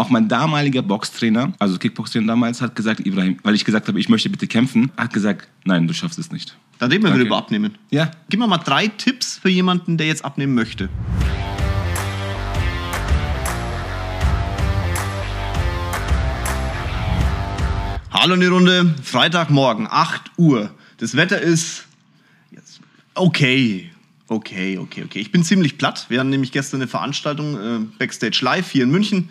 Auch mein damaliger Boxtrainer, also Kickboxtrainer damals, hat gesagt, Ibrahim, weil ich gesagt habe, ich möchte bitte kämpfen, hat gesagt, nein, du schaffst es nicht. Dann reden wir Danke. wieder über Abnehmen. Ja. Gib mir mal drei Tipps für jemanden, der jetzt abnehmen möchte. Hallo in die Runde. Freitagmorgen, 8 Uhr. Das Wetter ist okay. Okay, okay, okay. Ich bin ziemlich platt. Wir hatten nämlich gestern eine Veranstaltung äh, Backstage Live hier in München.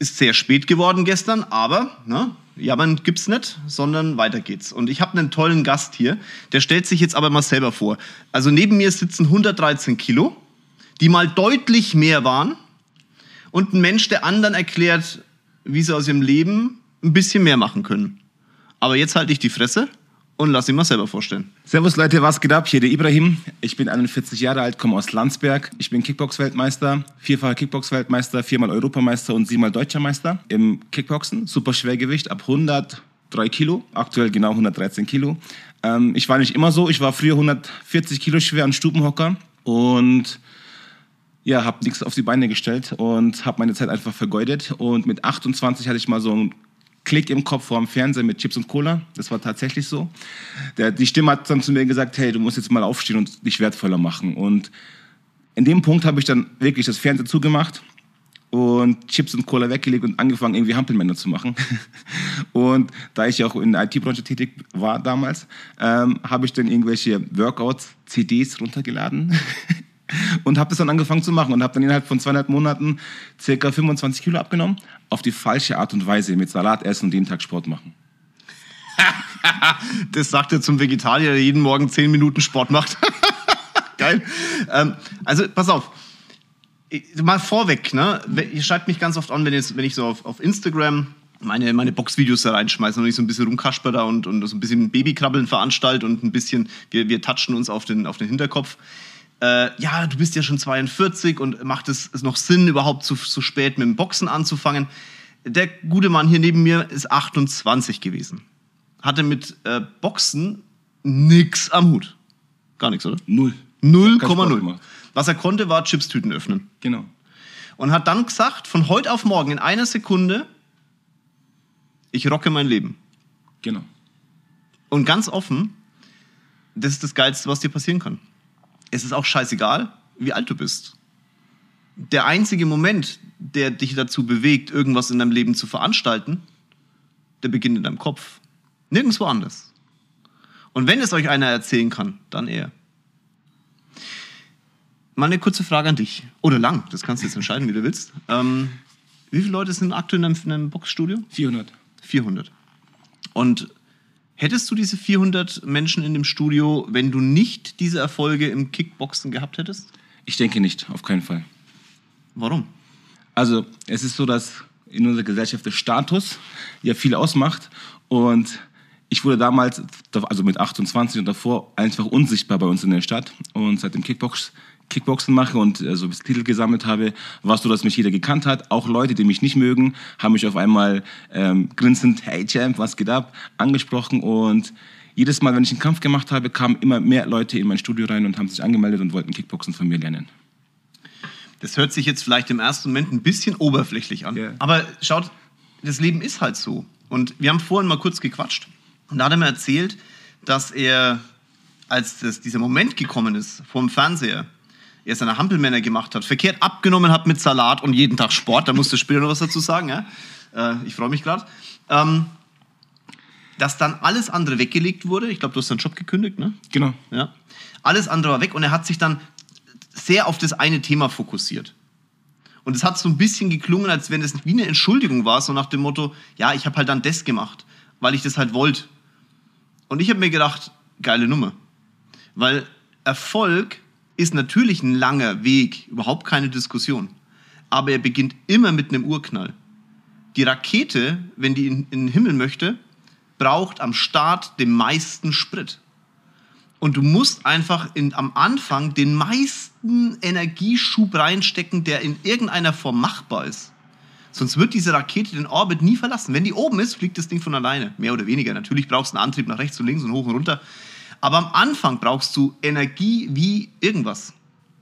Ist sehr spät geworden gestern, aber ne, jammern gibt's nicht, sondern weiter geht's. Und ich habe einen tollen Gast hier, der stellt sich jetzt aber mal selber vor. Also neben mir sitzen 113 Kilo, die mal deutlich mehr waren und ein Mensch, der anderen erklärt, wie sie aus ihrem Leben ein bisschen mehr machen können. Aber jetzt halte ich die Fresse und lass ihn mal selber vorstellen. Servus Leute, was geht ab? Hier der Ibrahim. Ich bin 41 Jahre alt, komme aus Landsberg. Ich bin Kickbox-Weltmeister, vierfacher Kickbox-Weltmeister, viermal Europameister und siebenmal Deutscher Meister im Kickboxen. Super Schwergewicht ab 103 Kilo, aktuell genau 113 Kilo. Ähm, ich war nicht immer so, ich war früher 140 Kilo schwer und Stubenhocker und ja, habe nichts auf die Beine gestellt und habe meine Zeit einfach vergeudet. Und mit 28 hatte ich mal so einen Klick im Kopf vor dem Fernseher mit Chips und Cola. Das war tatsächlich so. Der, die Stimme hat dann zu mir gesagt, hey, du musst jetzt mal aufstehen und dich wertvoller machen. Und in dem Punkt habe ich dann wirklich das Fernseher zugemacht und Chips und Cola weggelegt und angefangen, irgendwie Hampelmänner zu machen. und da ich ja auch in der IT-Branche tätig war damals, ähm, habe ich dann irgendwelche Workouts, CDs runtergeladen und habe das dann angefangen zu machen und habe dann innerhalb von zweieinhalb Monaten circa 25 Kilo abgenommen, auf die falsche Art und Weise, mit Salat essen und jeden Tag Sport machen. Das sagt er zum Vegetarier, der jeden Morgen 10 Minuten Sport macht. Geil. Ähm, also, pass auf. Mal vorweg, ne? Ihr schreibt mich ganz oft an, wenn, jetzt, wenn ich so auf, auf Instagram meine, meine Boxvideos da reinschmeiße und ich so ein bisschen rumkasper da und, und so ein bisschen Babykrabbeln veranstalte und ein bisschen, wir, wir touchen uns auf den, auf den Hinterkopf. Äh, ja, du bist ja schon 42 und macht es noch Sinn, überhaupt zu, zu spät mit dem Boxen anzufangen? Der gute Mann hier neben mir ist 28 gewesen. Hatte mit äh, Boxen nix am Hut. Gar nichts, oder? Null. Kein Sport 0,0. gemacht. Was er konnte, war Chipstüten öffnen. Genau. Und hat dann gesagt, von heute auf morgen in einer Sekunde, ich rocke mein Leben. Genau. Und ganz offen, das ist das Geilste, was dir passieren kann. Es ist auch scheißegal, wie alt du bist. Der einzige Moment, der dich dazu bewegt, irgendwas in deinem Leben zu veranstalten, der beginnt in deinem Kopf. Nirgendwo anders. Und wenn es euch einer erzählen kann, dann er. Mal eine kurze Frage an dich. Oder lang, das kannst du jetzt entscheiden, wie du willst. Ähm, wie viele Leute sind aktuell in einem, in einem Boxstudio? 400. 400. Und hättest du diese 400 Menschen in dem Studio, wenn du nicht diese Erfolge im Kickboxen gehabt hättest? Ich denke nicht, auf keinen Fall. Warum? Also es ist so, dass in unserer Gesellschaft der Status ja viel ausmacht und ich wurde damals, also mit 28 und davor, einfach unsichtbar bei uns in der Stadt und seit dem Kickbox, Kickboxen mache und äh, so bis Titel gesammelt habe, war es so, dass mich jeder gekannt hat. Auch Leute, die mich nicht mögen, haben mich auf einmal ähm, grinsend, hey Champ, was geht ab, angesprochen und jedes Mal, wenn ich einen Kampf gemacht habe, kamen immer mehr Leute in mein Studio rein und haben sich angemeldet und wollten Kickboxen von mir lernen. Das hört sich jetzt vielleicht im ersten Moment ein bisschen oberflächlich an. Ja. Aber schaut, das Leben ist halt so. Und wir haben vorhin mal kurz gequatscht. Und da hat er mir erzählt, dass er, als das, dieser Moment gekommen ist, vor dem Fernseher, er seine Hampelmänner gemacht hat, verkehrt abgenommen hat mit Salat und jeden Tag Sport, da musst du später noch was dazu sagen, ja? Äh, ich freue mich gerade. Ähm, dass dann alles andere weggelegt wurde. Ich glaube, du hast deinen Job gekündigt, ne? Genau. Ja. Alles andere war weg und er hat sich dann sehr auf das eine Thema fokussiert. Und es hat so ein bisschen geklungen, als wenn es wie eine Entschuldigung war, so nach dem Motto, ja, ich habe halt dann das gemacht, weil ich das halt wollte. Und ich habe mir gedacht, geile Nummer. Weil Erfolg ist natürlich ein langer Weg, überhaupt keine Diskussion. Aber er beginnt immer mit einem Urknall. Die Rakete, wenn die in, in den Himmel möchte, braucht am Start den meisten Sprit. Und du musst einfach in, am Anfang den meisten Energieschub reinstecken, der in irgendeiner Form machbar ist. Sonst wird diese Rakete den Orbit nie verlassen. Wenn die oben ist, fliegt das Ding von alleine. Mehr oder weniger. Natürlich brauchst du einen Antrieb nach rechts und links und hoch und runter. Aber am Anfang brauchst du Energie wie irgendwas.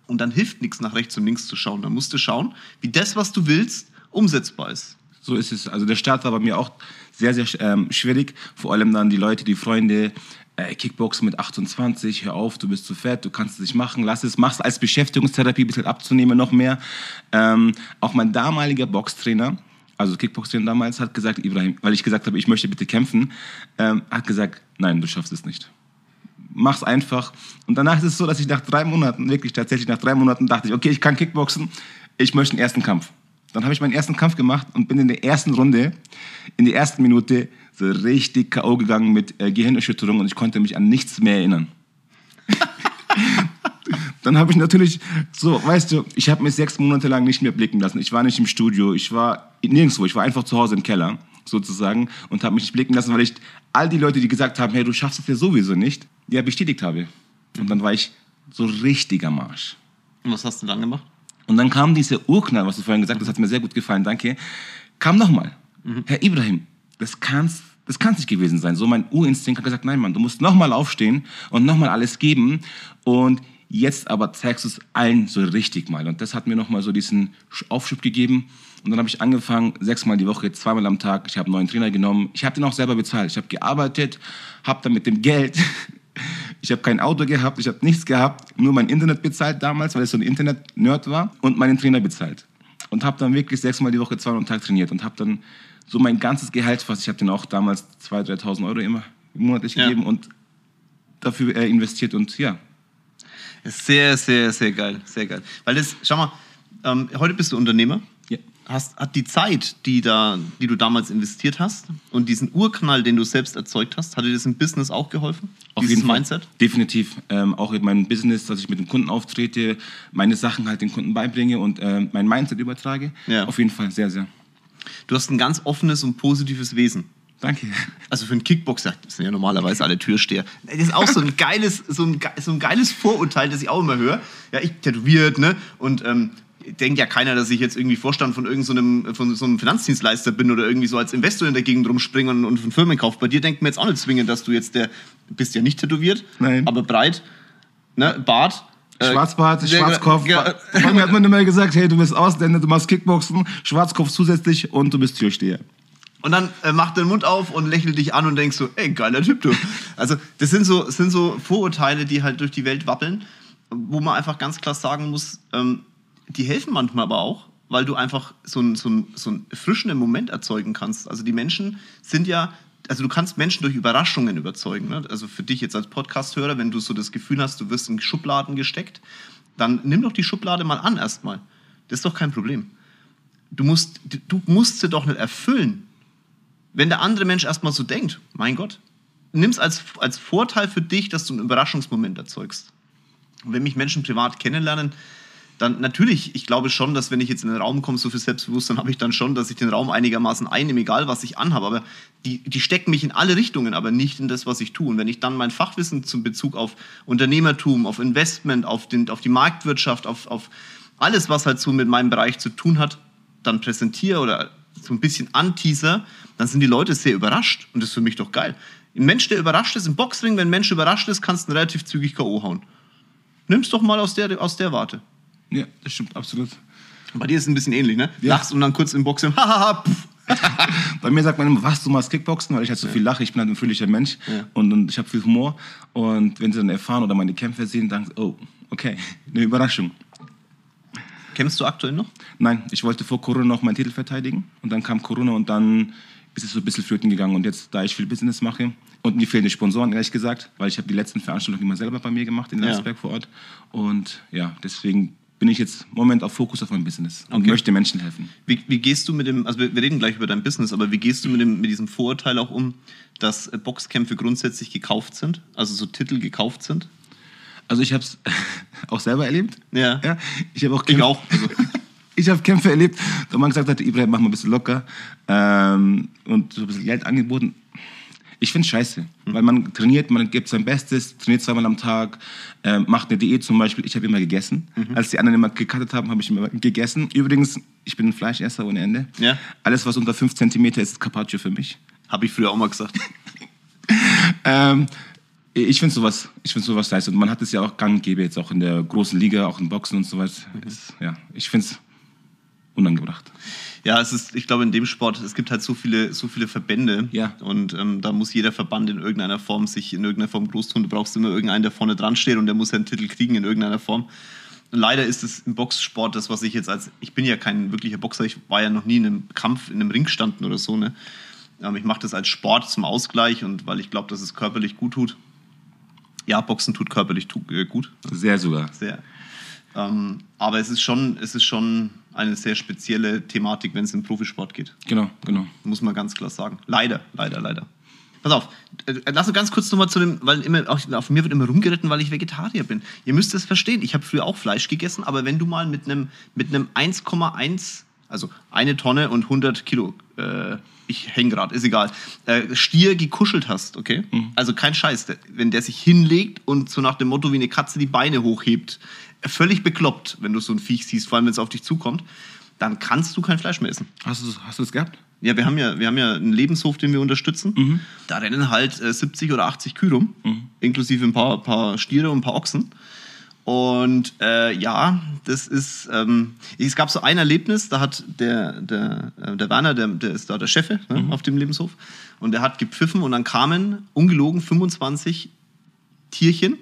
Und dann hilft nichts nach rechts und links zu schauen. Dann musst du schauen, wie das, was du willst, umsetzbar ist. So ist es. Also der Start war bei mir auch sehr, sehr ähm, schwierig. Vor allem dann die Leute, die Freunde, äh, Kickboxen mit 28, hör auf, du bist zu fett, du kannst es nicht machen, lass es, mach's als Beschäftigungstherapie, ein bisschen abzunehmen noch mehr. Ähm, auch mein damaliger Boxtrainer, also Kickboxtrainer damals, hat gesagt, Ibrahim, weil ich gesagt habe, ich möchte bitte kämpfen, ähm, hat gesagt, nein, du schaffst es nicht. Mach's einfach. Und danach ist es so, dass ich nach drei Monaten, wirklich tatsächlich nach drei Monaten, dachte ich, okay, ich kann Kickboxen, ich möchte einen ersten Kampf. Dann habe ich meinen ersten Kampf gemacht und bin in der ersten Runde, in der ersten Minute so richtig K.O. gegangen mit äh, Gehirnerschütterung und ich konnte mich an nichts mehr erinnern. Dann habe ich natürlich so, weißt du, ich habe mich sechs Monate lang nicht mehr blicken lassen. Ich war nicht im Studio, ich war nirgendwo, ich war einfach zu Hause im Keller sozusagen und habe mich nicht blicken lassen, weil ich all die Leute, die gesagt haben, hey, du schaffst es ja sowieso nicht, ja bestätigt habe. Und dann war ich so richtig am Arsch. Und was hast du dann gemacht? Und dann kam dieser Urknall, was du vorhin gesagt hast, das hat mir sehr gut gefallen, danke. Kam nochmal. Mhm. Herr Ibrahim, das kann's, das kann's nicht gewesen sein. So mein Urinstinkt hat gesagt, nein, Mann, du musst nochmal aufstehen und nochmal alles geben. Und jetzt aber zeigst du es allen so richtig mal. Und das hat mir nochmal so diesen Aufschub gegeben. Und dann habe ich angefangen, sechsmal die Woche, zweimal am Tag. Ich habe einen neuen Trainer genommen. Ich habe den auch selber bezahlt. Ich habe gearbeitet, habe dann mit dem Geld ich habe kein Auto gehabt, ich habe nichts gehabt, nur mein Internet bezahlt damals, weil ich so ein Internet-Nerd war und meinen Trainer bezahlt. Und habe dann wirklich sechsmal die Woche, zweimal am Tag trainiert und habe dann so mein ganzes Gehalt, was ich habe den auch damals 2.000, 3.000 Euro immer monatlich ja. gegeben und dafür äh, investiert und ja. Sehr, sehr, sehr geil, sehr geil. Weil das, schau mal, ähm, heute bist du Unternehmer hast, hat die Zeit, die, da, die du damals investiert hast und diesen Urknall, den du selbst erzeugt hast, hat dir das im Business auch geholfen? Auf jeden Fall. Mindset? Definitiv. Ähm, auch in meinem Business, dass ich mit dem Kunden auftrete, meine Sachen halt den Kunden beibringe und äh, mein Mindset übertrage. Ja. Auf jeden Fall, sehr, sehr. Du hast ein ganz offenes und positives Wesen. Danke. Also für einen Kickboxer, das sind ja normalerweise alle Türsteher. Das ist auch so ein geiles, so ein, so ein geiles Vorurteil, das ich auch immer höre. Ja, ich tätowiert, ne? Und ähm, denkt ja keiner, dass ich jetzt irgendwie Vorstand von irgendeinem so von so einem Finanzdienstleister bin oder irgendwie so als Investor in der Gegend rumspringe und, und Firmen kaufe. Bei dir denkt man jetzt auch nicht zwingend, dass du jetzt der, bist ja nicht tätowiert, Nein. aber breit, ne, Bart, äh, Schwarzbart, äh, Schwarzkopf. Ja, ja. mir hat man immer gesagt, hey, du bist Ausländer, du machst Kickboxen, Schwarzkopf zusätzlich und du bist Türsteher. Und dann äh, macht den Mund auf und lächelt dich an und denkst so, ey, geiler Typ, du. Also, das sind so, sind so Vorurteile, die halt durch die Welt wappeln, wo man einfach ganz klar sagen muss, ähm, die helfen manchmal aber auch, weil du einfach so einen, so, einen, so einen frischenden Moment erzeugen kannst. Also die Menschen sind ja, also du kannst Menschen durch Überraschungen überzeugen. Ne? Also für dich jetzt als Podcast-Hörer, wenn du so das Gefühl hast, du wirst in Schubladen gesteckt, dann nimm doch die Schublade mal an erstmal. Das ist doch kein Problem. Du musst, du musst sie doch nicht erfüllen. Wenn der andere Mensch erstmal so denkt, mein Gott, nimm es als, als Vorteil für dich, dass du einen Überraschungsmoment erzeugst. Und wenn mich Menschen privat kennenlernen, dann natürlich, ich glaube schon, dass wenn ich jetzt in den Raum komme, so viel Selbstbewusstsein habe ich dann schon, dass ich den Raum einigermaßen einnehme, egal was ich anhabe. Aber die, die stecken mich in alle Richtungen, aber nicht in das, was ich tue. Und wenn ich dann mein Fachwissen zum Bezug auf Unternehmertum, auf Investment, auf, den, auf die Marktwirtschaft, auf, auf alles, was halt so mit meinem Bereich zu tun hat, dann präsentiere oder so ein bisschen anteaser, dann sind die Leute sehr überrascht. Und das ist für mich doch geil. Ein Mensch, der überrascht ist, im Boxring, wenn ein Mensch überrascht ist, kannst du relativ zügig K.O. hauen. Nimm's doch mal aus der, aus der Warte. Ja, das stimmt absolut. Bei dir ist es ein bisschen ähnlich, ne? Ja. Lachst und dann kurz im Boxen, hahaha, Bei mir sagt man immer, was, du machst Kickboxen, weil ich halt so ja. viel lache, ich bin halt ein fröhlicher Mensch ja. und, und, ich habe viel Humor. Und wenn sie dann erfahren oder meine Kämpfe sehen, dann, oh, okay, eine Überraschung. Kämpfst du aktuell noch? Nein, ich wollte vor Corona noch meinen Titel verteidigen und dann kam Corona und dann ist es so ein bisschen flöten gegangen. Und jetzt, da ich viel Business mache und mir fehlen die Sponsoren, ehrlich gesagt, weil ich habe die letzten Veranstaltungen immer selber bei mir gemacht in Landsberg ja. vor Ort. Und ja, deswegen bin ich jetzt im Moment auf Fokus auf mein Business und okay. möchte Menschen helfen. Wie, wie, gehst du mit dem, also wir, wir, reden gleich über dein Business, aber wie gehst du mit, dem, mit diesem Vorurteil auch um, dass Boxkämpfe grundsätzlich gekauft sind, also so Titel gekauft sind? Also ich habe es auch selber erlebt. Ja. ja. Ich habe auch Kämpfe, ich auch. Also. ich habe Kämpfe erlebt, wo man gesagt hat, Ibrahim, mach mal ein bisschen locker ähm, und so ein bisschen Geld angeboten. Ich finde es scheiße, mhm. weil man trainiert, man gibt sein Bestes, trainiert zweimal am Tag, äh, macht eine Diät zum Beispiel. Ich habe immer gegessen. Mhm. Als die anderen immer gecuttet haben, habe ich immer gegessen. Übrigens, ich bin ein Fleischesser ohne Ende. Ja. Alles, was unter 5 cm ist, ist Carpaccio für mich. Habe ich früher auch mal gesagt. ähm, ich finde sowas, ich finde sowas nice. Und man hat es ja auch gang und gäbe jetzt auch in der großen Liga, auch in Boxen und so was. Mhm. ja, ich finde es unangebracht. Ja, es ist, ich glaube, in dem Sport, es gibt halt so viele, so viele Verbände. Ja. Und ähm, da muss jeder Verband in irgendeiner Form sich in irgendeiner Form groß tun. Du brauchst immer irgendeinen, der vorne dran steht und der muss einen Titel kriegen in irgendeiner Form. Und leider ist es im Boxsport das, was ich jetzt als, ich bin ja kein wirklicher Boxer, ich war ja noch nie in einem Kampf, in einem Ring gestanden oder so, ne? Ähm, ich mache das als Sport zum Ausgleich und weil ich glaube, dass es körperlich gut tut. Ja, Boxen tut körperlich tu, äh, gut. Sehr sogar. Sehr. Ähm, aber es ist, schon, es ist schon eine sehr spezielle Thematik, wenn es im Profisport geht. Genau, genau. Muss man ganz klar sagen. Leider, leider, leider. Pass auf, äh, lass uns ganz kurz nochmal zu dem, weil immer, auch, auf mir wird immer rumgeritten, weil ich Vegetarier bin. Ihr müsst es verstehen, ich habe früher auch Fleisch gegessen, aber wenn du mal mit einem mit einem 1,1, also eine Tonne und 100 Kilo, äh, ich hänge gerade, ist egal, äh, Stier gekuschelt hast, okay? Also kein Scheiß, wenn der sich hinlegt und so nach dem Motto wie eine Katze die Beine hochhebt, völlig bekloppt, wenn du so ein Viech siehst, vor allem wenn es auf dich zukommt, dann kannst du kein Fleisch mehr essen. Hast du, hast du gehabt? Ja, wir haben ja, wir haben ja einen Lebenshof, den wir unterstützen. Da rennen halt äh, 70 oder 80 Kühe rum, inklusive ein paar, paar Stiere und ein paar Ochsen. Und äh, ja, das ist, ähm, es gab so ein Erlebnis, da hat der, der, äh, der Werner, der, der ist da der Chef ne, auf dem Lebenshof, und der hat gepfiffen und dann kamen ungelogen 25 Tierchen,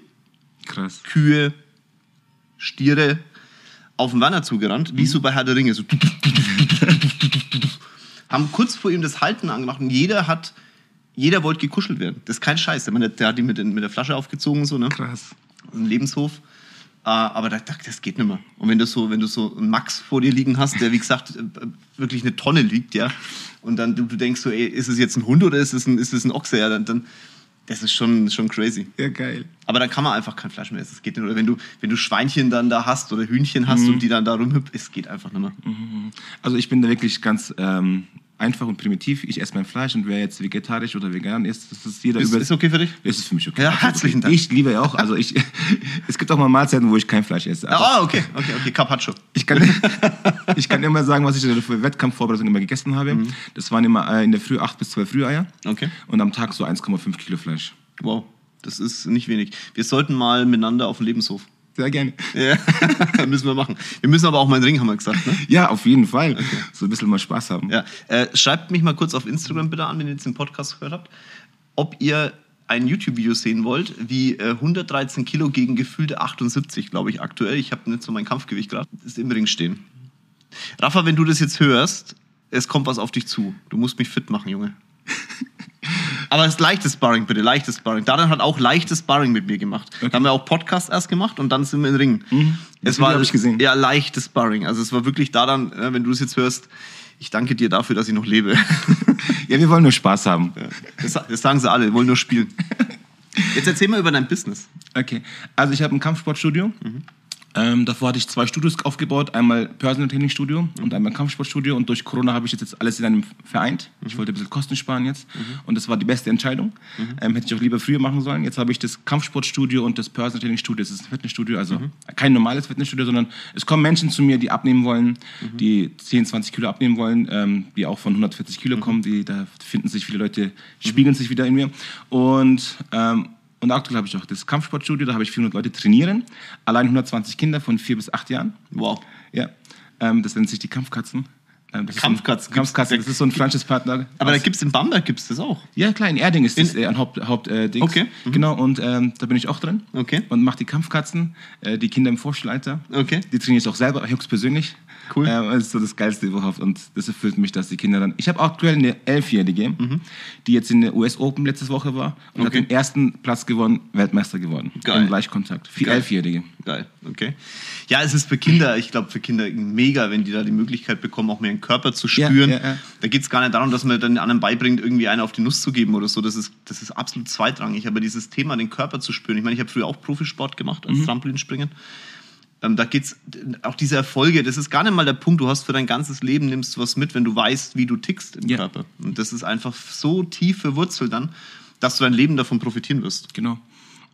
Krass. Kühe, Stiere auf den Werner zugerannt, wie so bei Herr der Ringe. So haben kurz vor ihm das Halten angemacht und jeder hat, jeder wollte gekuschelt werden. Das ist kein Scheiß. Der, der hat ihn mit, den- mit der Flasche aufgezogen, so, ne? Krass. Ein Lebenshof. Äh, aber da, da, das geht nicht mehr. Und wenn du so, wenn du so einen Max vor dir liegen hast, der wie gesagt äh, wirklich eine Tonne liegt, ja, und dann du, du denkst so, ey, ist es jetzt ein Hund oder ist es ein, ist es ein Ochse? Ja, dann, dann das ist schon, schon crazy. Ja, geil. Aber dann kann man einfach kein Fleisch mehr essen. Es geht nicht. Oder wenn du, wenn du Schweinchen dann da hast oder Hühnchen hast und die dann da rumhüpfen, es geht einfach nicht mehr. Also ich bin da wirklich ganz ähm, einfach und primitiv. Ich esse mein Fleisch und wer jetzt vegetarisch oder vegan ist, das ist jeder Ist, über... ist okay für dich? Ist für mich okay. Ja, herzlichen okay. Dank. Ich liebe ja auch, also ich, es gibt auch mal Mahlzeiten, wo ich kein Fleisch esse. Ah, okay, okay, okay. Carpaccio. ich, kann, ich kann immer sagen, was ich für Wettkampfvorbereitung immer gegessen habe. Mhm. Das waren immer äh, in der Früh 8 bis 12 Rühreier Okay. und am Tag so 1,5 Kilo Fleisch. Wow. Das ist nicht wenig. Wir sollten mal miteinander auf den Lebenshof. Sehr gerne. Ja, müssen wir machen. Wir müssen aber auch mal einen Ring, haben wir gesagt. Ne? Ja, auf jeden Fall. So ein bisschen mal Spaß haben. Ja. Äh, schreibt mich mal kurz auf Instagram bitte an, wenn ihr jetzt den Podcast gehört habt, ob ihr ein YouTube-Video sehen wollt, wie äh, 113 Kilo gegen gefühlte 78, glaube ich, aktuell. Ich habe nicht so mein Kampfgewicht gerade. Ist im Ring stehen. Rafa, wenn du das jetzt hörst, es kommt was auf dich zu. Du musst mich fit machen, Junge. Aber es ist leichtes Sparring, bitte, leichtes Sparring. Daran hat auch leichtes Sparring mit mir gemacht. Da haben wir auch Podcast erst gemacht und dann sind wir im Ring. Das Video hab ich gesehen. Ja, leichtes Sparring. Also es war wirklich daran, äh, wenn du es jetzt hörst, ich danke dir dafür, dass ich noch lebe. Ja, wir wollen nur Spaß haben. Das, das sagen sie alle, wollen nur spielen. Jetzt erzähl mal über dein Business. Okay, also ich habe ein Kampfsportstudio. Ähm, davor hatte ich zwei Studios aufgebaut, einmal Personal Training Studio und einmal Kampfsportstudio. Und durch Corona habe ich jetzt alles in einem vereint. Ich wollte ein bisschen Kosten sparen jetzt. Und das war die beste Entscheidung. Ähm, hätte ich auch lieber früher machen sollen. Jetzt habe ich das Kampfsportstudio und das Personal Training Studio. Das ist ein Fitnessstudio, also kein normales Fitnessstudio, sondern es kommen Menschen zu mir, die abnehmen wollen, die 10, 20 Kilo abnehmen wollen, ähm, die auch von 140 Kilo kommen. Die, da finden sich viele Leute, spiegeln sich wieder in mir. Und ähm, und aktuell habe ich auch das Kampfsportstudio, da habe ich 400 Leute trainieren. Allein 120 Kinder von 4 bis 8 Jahren. Wow. Ja, ähm, das nennt sich die Kampfkatzen. Ähm, Kampfkatzen. Kampfkatzen, das ist so ein Franchise-Partner. Aber da aus- gibt's in Bamberg gibt's das auch. ja, klar, in Erding ist das In- äh, ein Haupt, Haupt äh. Okay, mhm. Genau, und ähm, da bin ich auch drin. Okay. Und mache die Kampfkatzen, äh, die Kinder im Vorschulalter. Okay. Die trainiere ich auch selber, höchstpersönlich. Cool. Ähm, das ist so das Geilste überhaupt. Und das erfüllt mich, dass die Kinder dann. Ich habe aktuell eine Elfjährige, die jetzt in der US Open letzte Woche war und hat Mhm. Okay. den ersten Platz gewonnen, Weltmeister geworden. Geil. Im Gleichkontakt. Für Geil. Elfjährige. Geil, okay. Ja, es ist für Kinder, ich glaube für Kinder mega, wenn die da die Möglichkeit bekommen, auch mehr den Körper zu Ja, spüren. ja, ja. Da geht es gar nicht darum, dass man den anderen beibringt, irgendwie einen auf die Nuss zu geben oder so. Das ist, das ist absolut zweitrangig. Aber dieses Thema, den Körper zu spüren. Ich meine, ich habe früher auch Profisport gemacht Mhm. als Trampolinspringen. Ähm, da geht's auch diese Erfolge, das ist gar nicht mal der Punkt, du hast für dein ganzes Leben nimmst du was mit, wenn du weißt, wie du tickst im Ja. Körper. Und das ist einfach so tief verwurzelt dann, dass du dein Leben davon profitieren wirst. Genau.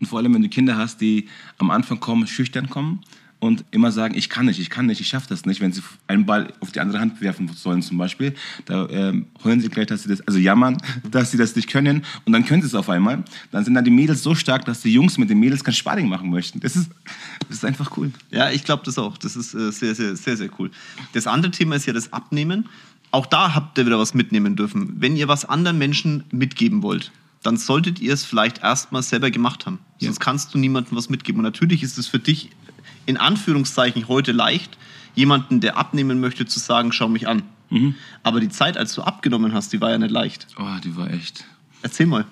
Und vor allem, wenn du Kinder hast, die am Anfang kommen, schüchtern kommen, und immer sagen, ich kann nicht, ich kann nicht, ich schaffe das nicht. Wenn sie einen Ball auf die andere Hand werfen sollen zum Beispiel, da ähm, heulen sie gleich, dass sie das, also jammern, dass sie das nicht können und dann können sie es auf einmal. Dann sind dann die Mädels so stark, dass die Jungs mit den Mädels kein Sparring machen möchten. Das ist, das ist einfach cool. Ja, ich glaube das auch. Das ist äh, sehr, sehr, sehr, sehr cool. Das andere Thema ist ja das Abnehmen. Auch da habt ihr wieder was mitnehmen dürfen. Wenn ihr was anderen Menschen mitgeben wollt, dann solltet ihr es vielleicht erstmal selber gemacht haben. Ja. Sonst kannst du niemandem was mitgeben. Und natürlich ist es für dich in Anführungszeichen heute leicht, jemanden, der abnehmen möchte, zu sagen, schau mich an. Mhm. Aber die Zeit, als du abgenommen hast, die war ja nicht leicht. Oh, die war echt. Erzähl mal.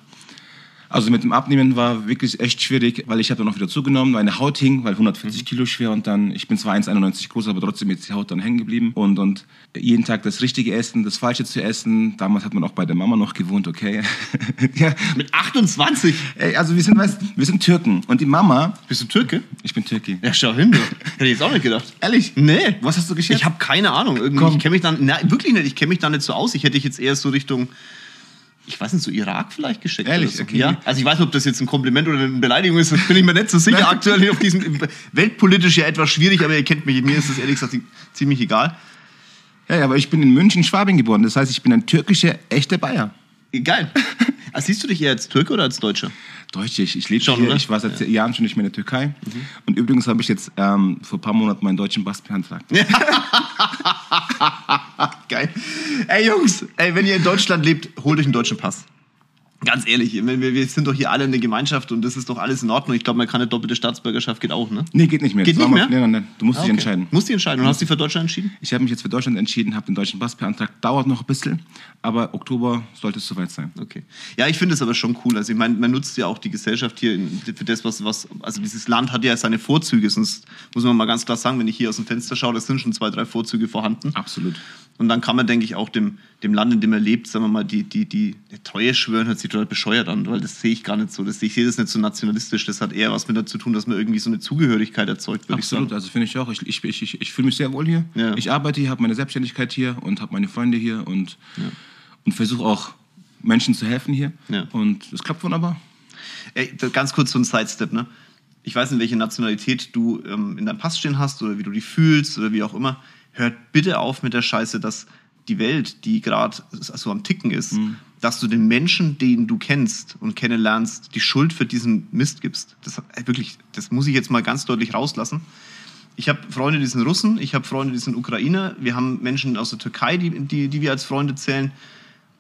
Also mit dem Abnehmen war wirklich echt schwierig, weil ich habe dann auch wieder zugenommen, meine Haut hing, weil 140 Kilo schwer und dann, ich bin zwar 1,91 groß, aber trotzdem ist die Haut dann hängen geblieben und, und jeden Tag das Richtige essen, das Falsche zu essen. Damals hat man auch bei der Mama noch gewohnt, okay. ja. Mit 28? Ey, also wir sind, weißt, wir sind Türken und die Mama, Bist du Türke? ich bin Türke. Ja, schau hin. du. Hätte ich jetzt auch nicht gedacht. Ehrlich? Nee. Was hast du geschätzt? Ich habe keine Ahnung. Irgendwie, Komm. ich kenne mich dann, na, wirklich nicht, ich kenne mich da nicht so aus. Ich hätte dich jetzt eher so Richtung, ich weiß nicht, so Irak vielleicht geschickt. Ehrlich? So. Okay. Ja. Also ich weiß nicht, ob das jetzt ein Kompliment oder eine Beleidigung ist, das bin ich mir nicht so sicher. Aktuell auf diesem weltpolitisch ja etwas schwierig, aber ihr kennt mich, mir ist das ehrlich gesagt ziemlich egal. Ja, ja, aber ich bin in München, Schwabing geboren. Das heißt, ich bin ein türkischer, echter Bayer. Geil. Also, siehst du dich eher als Türke oder als Deutscher? Deutsch, ich, ich lebe Schon, hier. oder? Ich war seit Jahren schon nicht mehr in der Türkei. Und übrigens habe ich jetzt ähm, vor ein paar Monaten meinen deutschen Pass beantragt. Geil. Ey Jungs, ey, wenn ihr in Deutschland lebt, holt euch einen deutschen Pass. Ganz ehrlich, wir, wir sind doch hier alle eine Gemeinschaft und das ist doch alles in Ordnung. Ich glaube, man kann eine doppelte Staatsbürgerschaft, geht auch, ne? Nee, geht nicht mehr. Geht Das nicht mehr? Nein, nein, nein. Du musst Ah, dich okay. entscheiden. Musst du entscheiden. Und hast du dich für Deutschland entschieden? Ich habe mich jetzt für Deutschland entschieden, habe den deutschen Pass beantragt. Dauert noch ein bisschen, aber Oktober sollte es soweit sein. Okay. Ja, ich finde es aber schon cool. Also ich meine, man nutzt ja auch die Gesellschaft hier in, für das, was, was, also dieses Land hat ja seine Vorzüge. Sonst muss man mal ganz klar sagen, wenn ich hier aus dem Fenster schaue, da sind schon zwei, drei Vorzüge vorhanden. Absolut. Und dann kann man, denke ich, auch dem, dem Land, in dem er lebt, sagen wir mal, die, die, die, die Treue schwören, hört sich total bescheuert an, weil das sehe ich gar nicht so. Das, ich sehe das nicht so nationalistisch. Das hat eher was mit dazu tun, dass man irgendwie so eine Zugehörigkeit erzeugt, würde ich Absolut, sagen. also finde ich auch. Ich, ich, ich, ich, fühle mich sehr wohl hier. Ja. Ich arbeite hier, habe meine Selbstständigkeit hier und habe meine Freunde hier und, und versuche auch Menschen zu helfen hier. Ja. Und es klappt wunderbar. Ey, ganz kurz so ein Sidestep, ne? Ich weiß nicht, welche Nationalität du ähm, in deinem Pass stehen hast oder wie du dich fühlst oder wie auch immer. Hört bitte auf mit der Scheiße, dass die Welt, die gerade so am Ticken ist, dass du den Menschen, den du kennst und kennenlernst, die Schuld für diesen Mist gibst. Das äh, wirklich, das muss ich jetzt mal ganz deutlich rauslassen. Ich habe Freunde, die sind Russen, ich habe Freunde, die sind Ukrainer, wir haben Menschen aus der Türkei, die, die, die wir als Freunde zählen.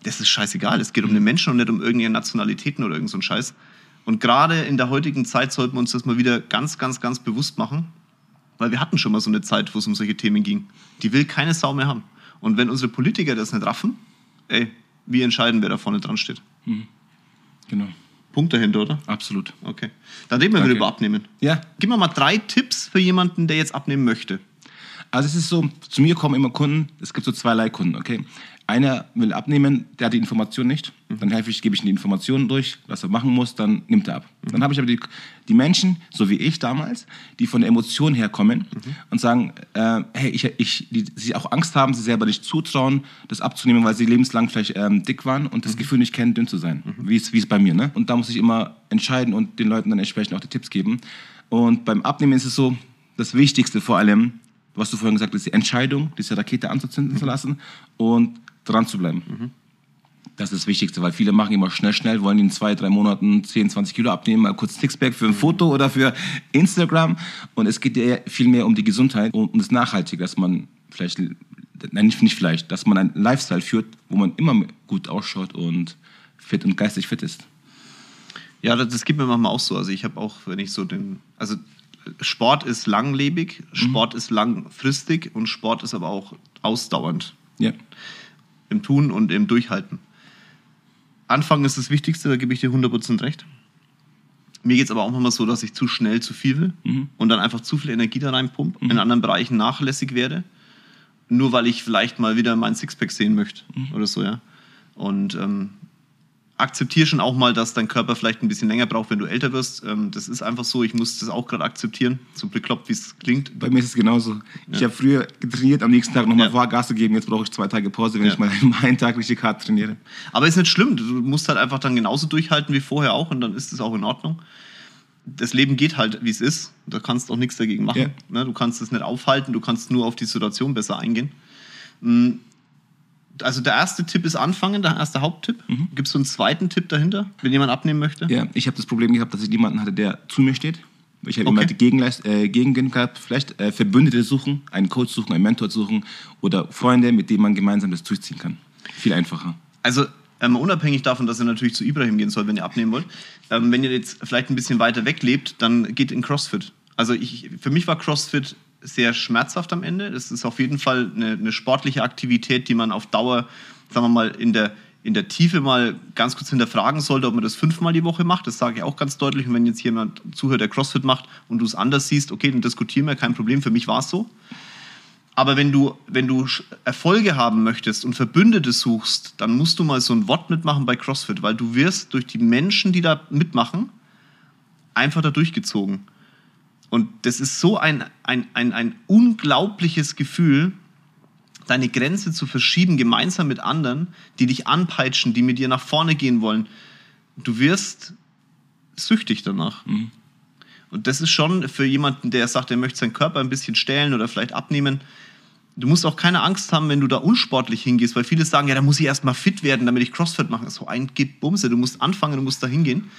Das ist scheißegal. Es geht um den Menschen und nicht um irgendeine Nationalitäten oder irgend so einen Scheiß. Und gerade in der heutigen Zeit sollten wir uns das mal wieder ganz, ganz, ganz bewusst machen, weil wir hatten schon mal so eine Zeit, wo es um solche Themen ging. Die will keine Sau mehr haben. Und wenn unsere Politiker das nicht raffen, ey, wir entscheiden, wer da vorne dran steht. Genau. Punkt dahinter, oder? Absolut. Okay. Dann reden wir Danke. wieder über Abnehmen. Ja, Gib mir mal drei Tipps für jemanden, der jetzt abnehmen möchte. Also es ist so, zu mir kommen immer Kunden, es gibt so zweierlei Kunden, okay? Einer will abnehmen, der hat die Information nicht. Dann helfe ich, gebe ich ihm die Informationen durch, was er machen muss, dann nimmt er ab. Dann habe ich aber die, die Menschen, so wie ich damals, die von der Emotion herkommen und sagen, äh, hey, ich, ich, die sich auch Angst haben, sie selber nicht zutrauen, das abzunehmen, weil sie lebenslang vielleicht ähm, dick waren und das Gefühl nicht kennen, dünn zu sein. Wie es wie es bei mir. Ne? Und da muss ich immer entscheiden und den Leuten dann entsprechend auch die Tipps geben. Und beim Abnehmen ist es so, das Wichtigste vor allem, was du vorhin gesagt hast, die Entscheidung, diese Rakete anzuzünden zu lassen und dran zu bleiben. Das ist das Wichtigste, weil viele machen immer schnell, schnell, wollen in zwei, drei Monaten 10, 20 Kilo abnehmen, mal kurz Sixpack für ein Foto oder für Instagram. Und es geht ja viel mehr um die Gesundheit und um das Nachhaltige, dass man vielleicht, nein, nicht nicht vielleicht, dass man einen Lifestyle führt, wo man immer gut ausschaut und fit und geistig fit ist. Ja, das, das geht mir manchmal auch so. Also ich habe auch, wenn ich so den, also Sport ist langlebig, Sport ist langfristig und Sport ist aber auch ausdauernd Ja. Im Tun und im Durchhalten. Anfangen ist das Wichtigste, da gebe ich dir 100% recht. Mir geht es aber auch manchmal so, dass ich zu schnell zu viel will und dann einfach zu viel Energie da reinpump, in anderen Bereichen nachlässig werde, nur weil ich vielleicht mal wieder mein Sixpack sehen möchte oder so, ja. Und ähm, akzeptiere schon auch mal, dass dein Körper vielleicht ein bisschen länger braucht, wenn du älter wirst. Ähm, das ist einfach so, ich muss das auch gerade akzeptieren, so bekloppt, wie es klingt. Bei mir ist es genauso. Ich habe früher trainiert, am nächsten Tag nochmal Ja. Vollgas gegeben, jetzt brauche ich zwei Tage Pause, wenn Ja. ich mal einen Tag richtig hart trainiere. Aber ist nicht schlimm. Du musst halt einfach dann genauso durchhalten wie vorher auch und dann ist es auch in Ordnung. das Leben geht halt, wie es ist. Da kannst du auch nichts dagegen machen. Ja. Ne? Du kannst es nicht aufhalten, du kannst nur auf die Situation besser eingehen. Also der erste Tipp ist anfangen, der erste Haupttipp. Gibt es so einen zweiten Tipp dahinter, wenn jemand abnehmen möchte? Ja, ich habe das Problem gehabt, dass ich niemanden hatte, der zu mir steht. Ich habe Okay. immer die Gegenleist äh, Gegengehen gehabt, vielleicht äh, Verbündete suchen, einen Coach suchen, einen Mentor suchen oder Freunde, mit denen man gemeinsam das durchziehen kann. Viel einfacher. Also ähm, unabhängig davon, dass ihr natürlich zu Ibrahim gehen sollt, wenn ihr abnehmen wollt, ähm, wenn ihr jetzt vielleicht ein bisschen weiter weg lebt, dann geht in CrossFit. Also ich, für mich war CrossFit sehr schmerzhaft am Ende. Das ist auf jeden Fall eine, eine sportliche Aktivität, die man auf Dauer, sagen wir mal, in der, in der Tiefe mal ganz kurz hinterfragen sollte, ob man das fünfmal die Woche macht. Das sage ich auch ganz deutlich. Und wenn jetzt jemand zuhört, der CrossFit macht und du es anders siehst, okay, dann diskutieren wir, kein Problem. Für mich war es so. Aber wenn du, wenn du Erfolge haben möchtest und Verbündete suchst, dann musst du mal so ein Wort mitmachen bei CrossFit, weil du wirst durch die Menschen, die da mitmachen, einfach da durchgezogen. Und das ist so ein, ein, ein, ein unglaubliches Gefühl, deine Grenze zu verschieben, gemeinsam mit anderen, die dich anpeitschen, die mit dir nach vorne gehen wollen. Du wirst süchtig danach. Und das ist schon für jemanden, der sagt, er möchte seinen Körper ein bisschen stellen oder vielleicht abnehmen. Du musst auch keine Angst haben, wenn du da unsportlich hingehst, weil viele sagen, ja, da muss ich erstmal fit werden, damit ich Crossfit mache. So ein Gebumse, du musst anfangen, du musst da hingehen,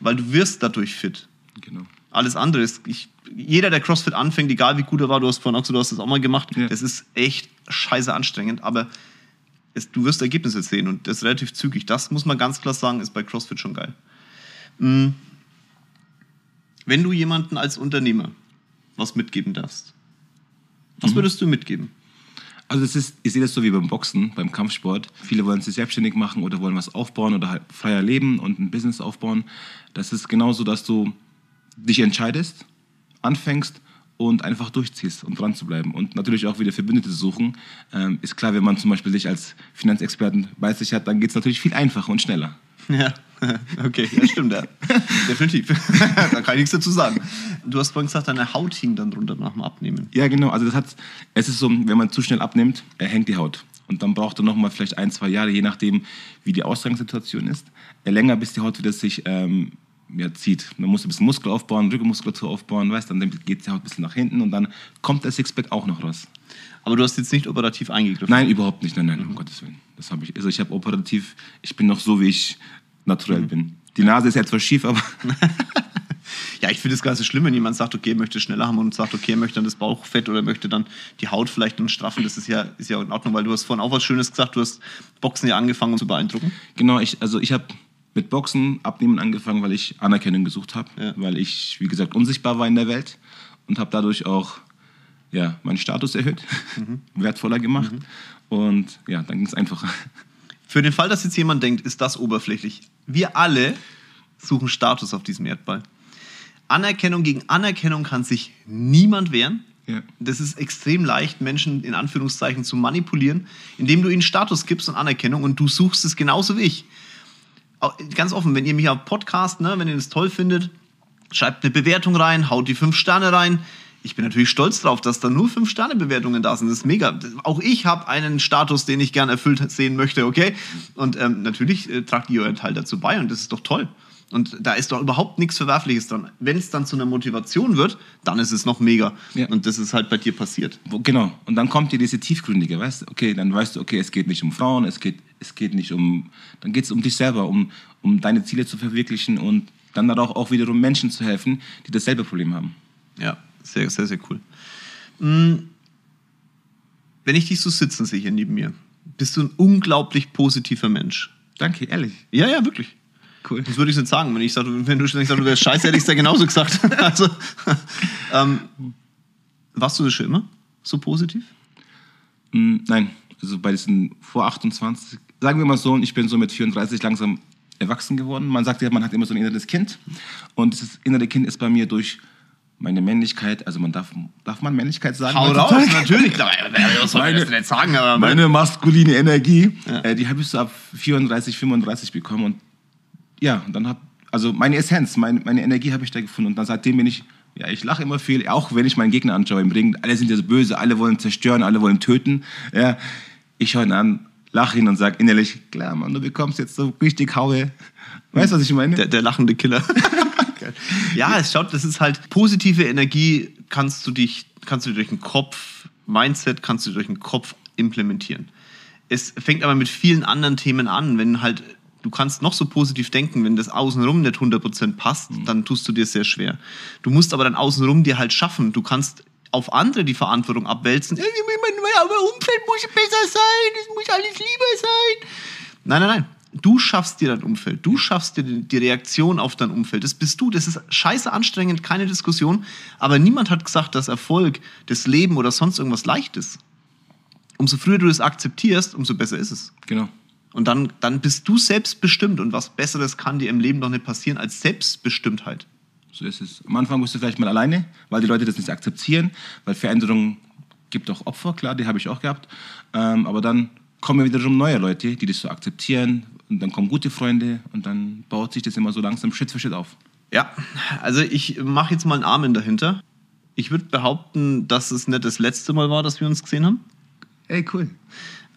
weil du wirst dadurch fit. Genau. Alles andere ist, ich, jeder, der CrossFit anfängt, egal wie gut er war, du hast vorhin auch gesagt, du hast das auch mal gemacht, Ja. das ist echt scheiße anstrengend, aber es, du wirst Ergebnisse sehen und das relativ zügig. Das muss man ganz klar sagen, ist bei CrossFit schon geil. Mm. Wenn du jemanden als Unternehmer was mitgeben darfst, was würdest du mitgeben? Also es ist, ich sehe das so wie beim Boxen, beim Kampfsport. Viele wollen sich selbstständig machen oder wollen was aufbauen oder halt freier leben und ein Business aufbauen. Das ist genauso, dass du dich entscheidest, anfängst und einfach durchziehst und dran zu bleiben. Und natürlich auch wieder Verbündete suchen. Ähm, ist klar, wenn man zum Beispiel dich als Finanzexperten bei sich hat, dann geht es natürlich viel einfacher und schneller. Ja, okay, ja, stimmt, ja. Definitiv. da kann ich nichts dazu sagen. Du hast vorhin gesagt, deine Haut hing dann drunter nach dem Abnehmen. Ja, genau. Also das hat, es ist so, wenn man zu schnell abnimmt, hängt die Haut. Und dann braucht er noch mal vielleicht ein, zwei Jahre, je nachdem, wie die Ausgangssituation ist, äh, länger, bis die Haut wieder sich ähm, ja, zieht. Man muss ein bisschen Muskel aufbauen, Rückenmuskulatur aufbauen, weißt, dann geht die Haut ein bisschen nach hinten und dann kommt der Sixpack auch noch raus. Aber du hast jetzt nicht operativ eingegriffen. Nein, überhaupt nicht. Nein, nein, um Gottes Willen. Das habe ich. Also ich habe operativ, ich bin noch so, wie ich naturell bin. Die Nase ist etwas schief, aber Ja, ich finde es gar nicht so schlimm, wenn jemand sagt, okay, möchte schneller haben und sagt, okay, er möchte dann das Bauchfett oder möchte dann die Haut vielleicht dann straffen. Das ist ja, ist ja in Ordnung, weil du hast vorhin auch was Schönes gesagt, du hast Boxen ja angefangen, um zu beeindrucken. Genau, ich, also ich habe mit Boxen, Abnehmen angefangen, weil ich Anerkennung gesucht habe, Ja. weil ich, wie gesagt, unsichtbar war in der Welt und habe dadurch auch ja, meinen Status erhöht, wertvoller gemacht und ja, dann ging es einfacher. Für den Fall, dass jetzt jemand denkt, ist das oberflächlich. Wir alle suchen Status auf diesem Erdball. Anerkennung gegen Anerkennung kann sich niemand wehren. Ja. Das ist extrem leicht, Menschen in Anführungszeichen zu manipulieren, indem du ihnen Status gibst und Anerkennung und du suchst es genauso wie ich. Ganz offen, wenn ihr mich auf Podcast, ne, wenn ihr das toll findet, schreibt eine Bewertung rein, haut die fünf Sterne rein. Ich bin natürlich stolz drauf, dass da nur fünf Sterne Bewertungen da sind. Das ist mega. Auch ich habe einen Status, den ich gern erfüllt sehen möchte, okay? Und ähm, natürlich äh, tragt ihr euren Teil dazu bei und das ist doch toll. Und da ist doch überhaupt nichts Verwerfliches dran. Wenn es dann zu einer Motivation wird, dann ist es noch mega. Ja. Und das ist halt bei dir passiert. Genau, und dann kommt dir diese tiefgründige, weißt du, okay, dann weißt du, okay, es geht nicht um Frauen, es geht, es geht nicht um, dann geht es um dich selber, um, um deine Ziele zu verwirklichen und dann auch, auch wiederum Menschen zu helfen, die dasselbe Problem haben. Ja, sehr, sehr, sehr cool. Mm, Wenn ich dich so sitzen sehe hier neben mir, bist du ein unglaublich positiver Mensch. Danke, ehrlich. Ja, ja, wirklich. Cool. Das würde ich nicht sagen. Wenn, ich sag, wenn du ständig sagst, du wärst scheiße, hätte ich es ja genauso gesagt. also, ähm, warst du das schon immer so positiv? Mm, Nein, also bei diesen vor 28, sagen wir mal so, ich bin so mit 34 langsam erwachsen geworden. Man sagt ja, man hat immer so ein inneres Kind. Und dieses innere Kind ist bei mir durch meine Männlichkeit, also man darf, darf man Männlichkeit sagen? Hau raus, heutzutage? natürlich. Was soll ich Meine- das nicht sagen? Aber Meine maskuline Energie, Ja. äh, die habe ich so ab 34, 35 bekommen. Und ja, und dann hab, also meine Essenz, meine, meine Energie habe ich da gefunden. Und dann seitdem bin ich, ja, ich lache immer viel, auch wenn ich meinen Gegner anschaue im Ring. Alle sind ja so böse, alle wollen zerstören, alle wollen töten. Ja, ich schaue ihn an, lache ihn und sage innerlich, klar, Mann, du bekommst jetzt so richtig Haue. Weißt du, was ich meine? der, der lachende Killer. Ja, es schaut, das ist halt positive Energie, kannst du dich, kannst du durch den Kopf, Mindset kannst du durch den Kopf implementieren. Es fängt aber mit vielen anderen Themen an, wenn halt du kannst noch so positiv denken, wenn das außenrum nicht 100% passt, mhm. dann tust du dir sehr schwer. Du musst aber dann außenrum dir halt schaffen. Du kannst auf andere die Verantwortung abwälzen. Aber Umfeld muss besser sein, es muss alles lieber sein. Nein, nein, nein. Du schaffst dir dein Umfeld. Du schaffst dir die Reaktion auf dein Umfeld. Das bist du. Das ist scheiße anstrengend, keine Diskussion. Aber niemand hat gesagt, dass Erfolg, das Leben oder sonst irgendwas leicht ist. Umso früher du das akzeptierst, umso besser ist es. Genau. Und dann, dann bist du selbstbestimmt. Und was Besseres kann dir im Leben doch nicht passieren als Selbstbestimmtheit. So ist es. Am Anfang bist du vielleicht mal alleine, weil die Leute das nicht akzeptieren, weil Veränderung gibt auch Opfer, klar, die habe ich auch gehabt. Ähm, aber dann kommen wiederum neue Leute, die das so akzeptieren. Und dann kommen gute Freunde und dann baut sich das immer so langsam Schritt für Schritt auf. Ja, also ich mache jetzt mal einen Armen dahinter. Ich würde behaupten, dass es nicht das letzte Mal war, dass wir uns gesehen haben. Ey, cool.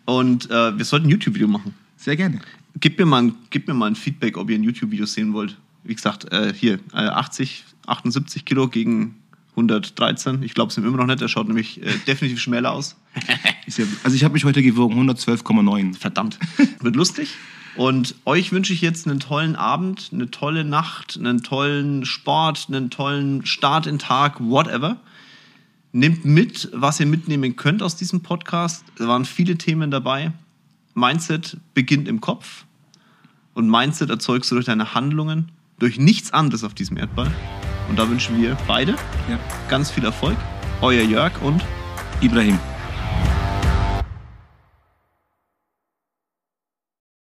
Und äh, wir sollten ein YouTube-Video machen. Sehr gerne. Gib mir, mal, gib mir mal ein Feedback, ob ihr ein YouTube-Video sehen wollt wie gesagt, äh, hier äh, 80, 78 Kilo gegen 113. Ich glaube es ihm immer noch nicht. Er schaut nämlich äh, definitiv schmäler aus. also ich habe mich heute gewogen, 112,9. Verdammt. Wird lustig. Und euch wünsche ich jetzt einen tollen Abend, eine tolle Nacht, einen tollen Sport, einen tollen Start in Tag, whatever. Nehmt mit, was ihr mitnehmen könnt aus diesem Podcast. Da waren viele Themen dabei. Mindset beginnt im Kopf und Mindset erzeugst du durch deine Handlungen durch nichts anderes auf diesem Erdball. Und da wünschen wir beide ja. ganz viel Erfolg. Euer Jörg und Ibrahim.